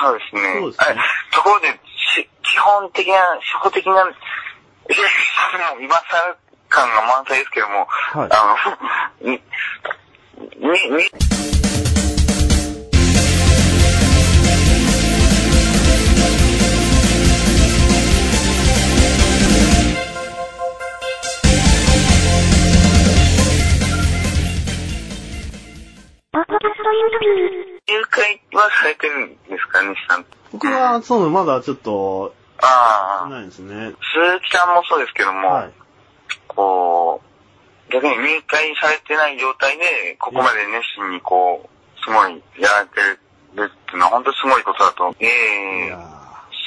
そうですね。そうですね。あところで、し基本的な、初歩的な、今更感が満載ですけども、はい。あの、に、に、に、誘拐はされてるんですか、西さん？僕は、そう、まだちょっと、ああ。ないですね。鈴木さんもそうですけども、はい。こう、逆に入会されてない状態で、ここまで熱心にこう、すごいやられてるっていうのは本当にすごいことだと。えいえや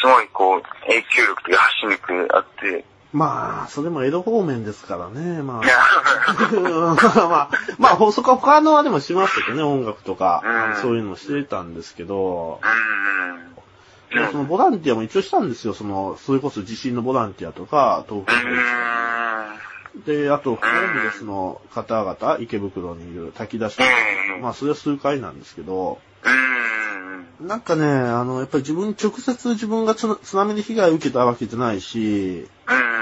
すごいこう、影響力というか発信力あって、ーまあ、それも江戸方面ですからね、まあ。まあ まあ、まあ、そこは他のはでもしましたけどね、音楽とか、うん。そういうのしてたんですけど、そのボランティアも一応したんですよ、その、それこそ地震のボランティアとか、東う京ん。で、あと、ホームレスの方々、池袋にいる炊き出しの。うん。まあ、それは数回なんですけど、うん。なんかね、あの、やっぱり自分、直接自分がつ津波で被害を受けたわけじゃないし、うん。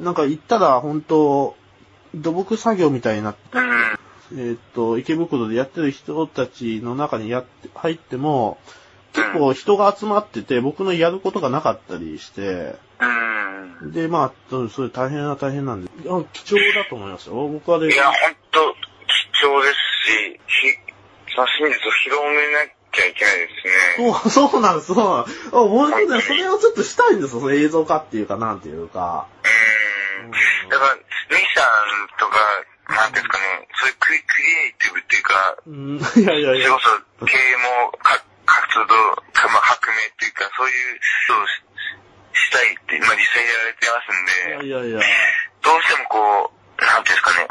なんか行ったら本当、土木作業みたいになって、うん。えーっと、池袋でやってる人たちの中にやって、入っても、結構人が集まってて、僕のやることがなかったりして、うん。で、まあ、そそれ大変は大変なんで、貴重だと思いますよ。僕はで、いや、ほんと、貴重ですし、ひ、その真実を広めなきゃいけないですね。そう、そうなんです、そうなんです。あ、本当ね、それをちょっとしたいんですよ、その映像化っていうか、なんていうか。うん。だから、ミキさんとか、なんですかね、そういうクリクリエイティブっていうか、うん、いやいやいやそれこ。そ経営もか活動、かまあ、革命っていうか、そういうことをししたいって、まあ実際やられてますんで、いやいやいや。どうしてもこう、なんていうんですかね、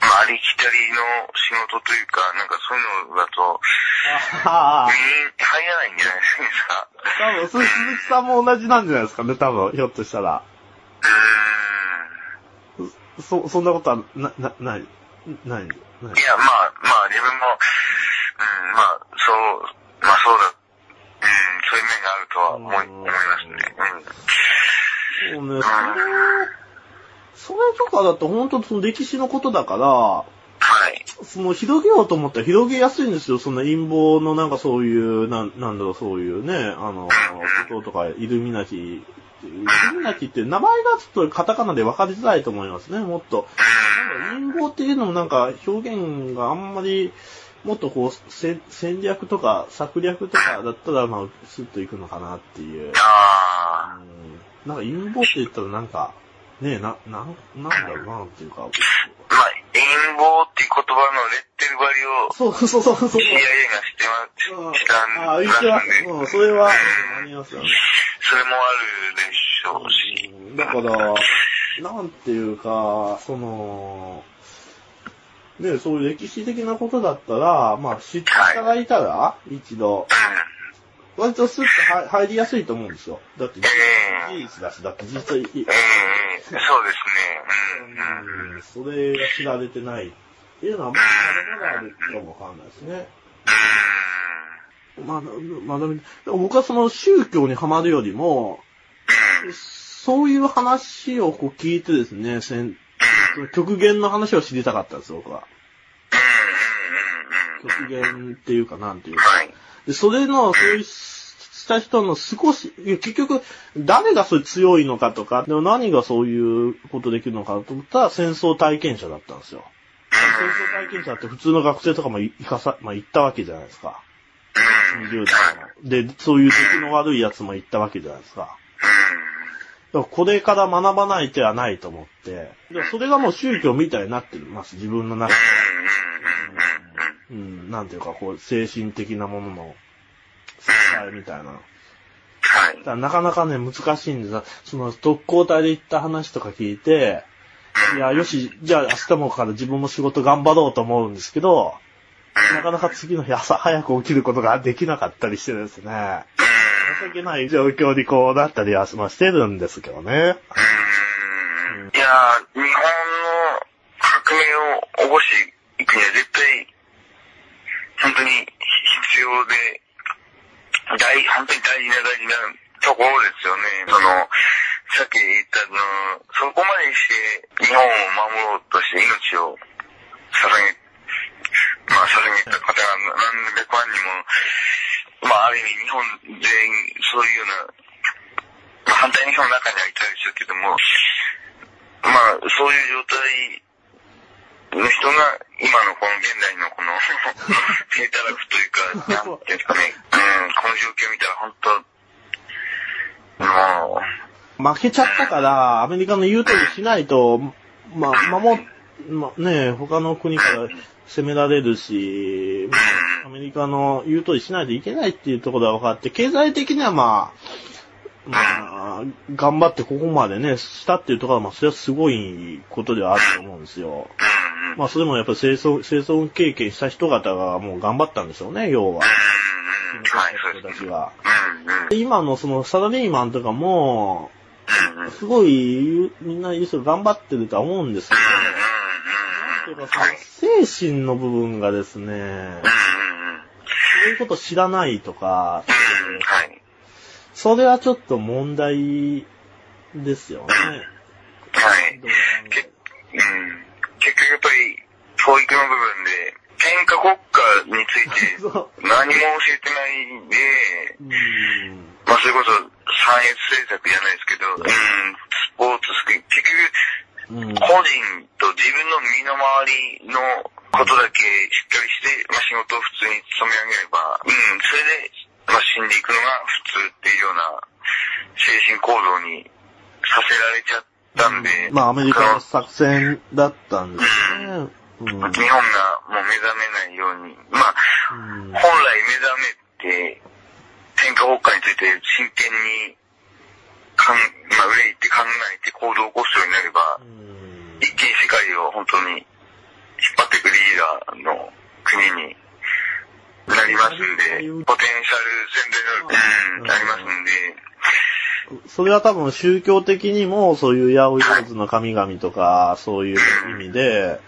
まあありきたりの仕事というか、なんかそういうのだと、ああ身に入らないんじゃないですか。多分、それ鈴木さんも同じなんじゃないですかね、多分、ひょっとしたら。うーん。そ、そんなことは、な、な、ない、ない、ない。いや、まあ、まあ、自分も、うん、まあ、そう、まあそうだ、うん、そういう面があるとは思い、うん思いますね。うん。そうね、それ、それとかだと本当その歴史のことだから、はい。その広げようと思ったら広げやすいんですよ。その陰謀のなんかそういう、なん、なんだろう、そういうね、あの、こととか、イルミナティ、イルミナティって名前がちょっとカタカナで分かりづらいと思いますね、もっと。なんか陰謀っていうのもなんか表現があんまり、もっとこう、戦戦略とか策略とかだったら、まあ、スッといくのかなっていう。あうんなんか陰謀って言ったらなんか、ねえ、な、なん、なんだろうなっていうか。あ、まあ、陰謀っていう言葉のレッテル張りをそうそうそうそう。CIA がしてま、したんああ、言ってます。ね。うん、それは、うんありますよね。それもあるでしょうし。うんだから、なんていうか、その、ね、そういう歴史的なことだったら、まあ、知っていただいたら、一度、割とスッと入入りやすいと思うんですよ。だって、事実だし、だって実際。そうですね。うん。それが知られてない。っていうのは、まだまだあるかもわかんないですね。まあ、まあ、でもでも僕はその宗教にはまるよりも、そういう話をこう聞いてですね、極限の話を知りたかったんです、僕は。極限っていうか、なん。ていうか。はい。で、それの、そういうした人の少し、結局、誰がそれ強いのかとか、でも何がそういうことできるのかと思ったら戦争体験者だったんですよ。戦争体験者って普通の学生とかも行かさ、まあ行ったわけじゃないですか。20代の。で、そういう出来の悪いやつも行ったわけじゃないですか。だからこれから学ばない手はないと思って、でそれがもう宗教みたいになってます、自分の中で。うん、なんていうか、こう、精神的なもののみたいな。はいだ。からなかなかね、難しいんですよその特攻隊で行った話とか聞いて、いや、よし、じゃあ明日もから自分も仕事頑張ろうと思うんですけど、なかなか次の日朝早く起きることができなかったりしてですね、情けない状況にこうなったりはまあしてるんですけどね。いやー、日本の革命を起こしていくには絶対、本当に必要で、大、本当に大事な大事なところですよね。その、さっき言ったの、そこまでして日本を守ろうとして命を捧げ、まあ捧げた方が何百万人も、まあある意味日本全員そういうような、まあ反対の人の中にはいたでしょうけども、まあそういう状態の人が今のこの現代のこの 低たらくというか、なんていうんですかね、この状況見たら本当、もう、負けちゃったから、アメリカの言う通りしないと、ま、守っ、まね、他の国から攻められるし、アメリカの言う通りしないといけないっていうところが分かって、経済的にはまあ、まあ、頑張ってここまでね、したっていうところは、まあ、それはすごいことではあると思うんですよ。まあ、それもやっぱり生存、生存経験した人方がもう頑張ったんでしょうね、要は。今のそのサラリーマンとかも、すごい、みんな一緒頑張ってるとは思うんですけど、うんうんうん。ていうかそのはい。精神の部分がですね、うんうんうん。そういうこと知らないとか。それはちょっと問題ですよね。はい。結局やっぱり、教育の部分で、天下国家について 何も教えてないで、う。うん。まあそれこそ産越政策じゃないですけど、うん、スポーツ結局、うん。個人と自分の身の回りのことだけしっかりして、まあ、仕事を普通に勤め上げれば、うん、それで、まあ、死んでいくのが普通っていうような精神行動にさせられちゃったんで、まあ、アメリカの作戦だったんですね。うん。日本がもう目覚めないように、まあ、うん。本来目覚めて、天下国家について真剣に、かん、まあ、憂いて考えて行動を起こすようになれば、うん。一気に世界を本当に引っ張っていくリーダーの国になりますんで、ポテンシャル宣伝能力、うん、ありますんで、それは多分宗教的にも、そういう八百万の神々とか、そういう意味で、はい。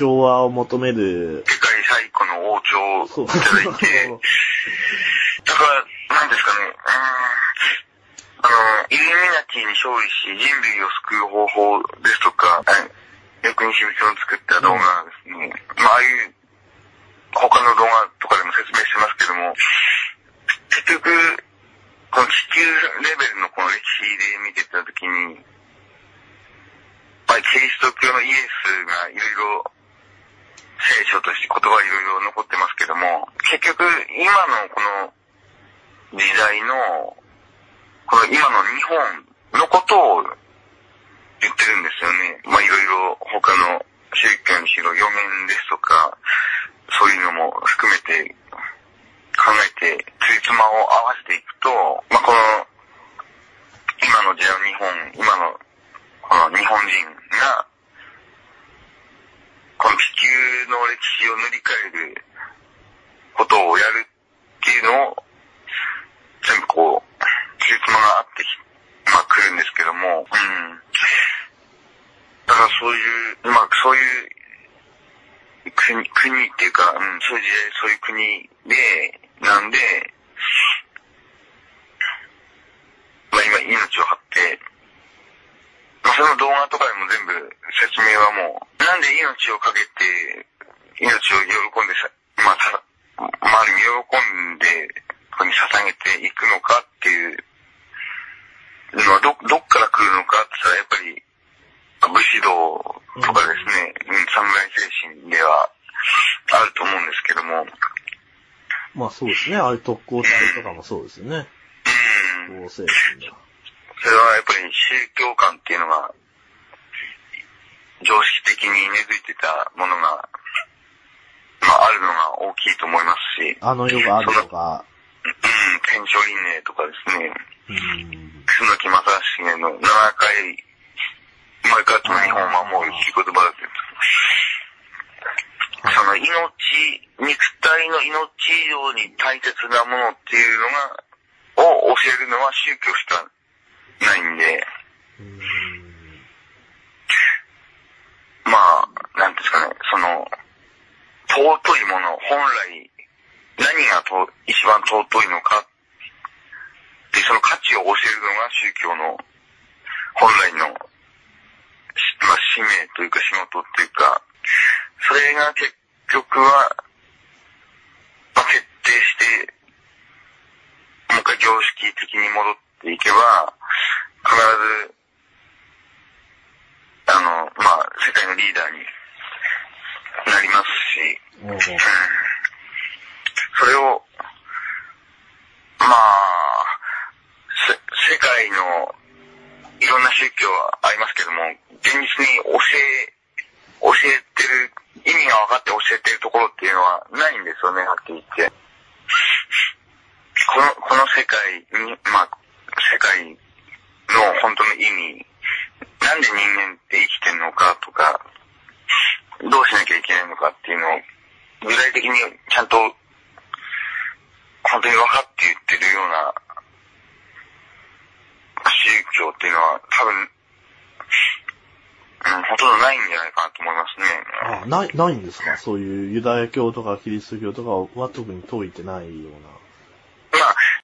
調和を求める、世界最古の王朝をいただいて、だから、なんですかね、うーん、あの、イルミナティに勝利し、人類を救う方法ですとか、はい逆に秘密を作った動画がですね、まあ、ああいう、他の動画とかでも説明してますけども、結局、この地球レベルのこの歴史で見てたときに、やっぱりキリスト教のイエスがいろいろ聖書として言葉いろいろ残ってますけども、結局今のこの時代の、この今の日本のことを言ってるんですよね。まあいろいろ他の宗教にしろ、予言ですとか、そういうのも含めて考えて、ついつまを合わせていくと、まあこの今の時代の日本、今のこの日本人が、この地球の歴史を塗り替えることをやるっていうのを、全部こう、ついつまがあってき、まあ来るんですけども、うん。だからそういう、まあそういう国、国っていうか、うん、そういう時代、そういう国で、なんで、まあ今命を張って、まあその動画とかでも全部説明はもう、なんで命をかけて、命を喜んでさ、まあさ、まあある意味喜んで、ここに捧げていくのかっていうのはど、どっから来るのかって言ったらやっぱり、武士道とかですね、うん、侍精神ではあると思うんですけども、まあそうですね。ああいう特攻隊とかもそうですよね。うん。それはやっぱり宗教観っていうのが、常識的に根付いてたものが、まああるのが大きいと思いますし、あの世があるとか、うん、天正輪廻とかですね、うん。楠木正成の7回、毎回と日本を守るいう言葉だけど、その命、肉体の命以上に大切なものっていうのが、を教えるのは宗教しかないんで、うんまあ、なんですかね、その、尊いもの、本来、何がと一番尊いのか。っを教えるのが宗教の本来の、しまあ、使命というか仕事っていうか、それが結局は、まあ、徹底して、もう一回常識的に戻っていけば、必ず、あの、まあ、世界のリーダーになりますし、うんそれを、まあ、せ世界のいろんな宗教はありますけども、現実に教え、教えてる、意味が分かって教えてるところっていうのはないんですよね、はっきり言って。この、この世界に、まあ、世界の本当の意味、なんで人間って生きてるのかとか、どうしなきゃいけないのかっていうのを、具体的にちゃんと、本当に分かって言ってるような宗教っていうのは多分、うん、ほとんどないんじゃないかなと思いますね。あない、ないんですか？そういうユダヤ教とかキリスト教とかは特に解いてないような。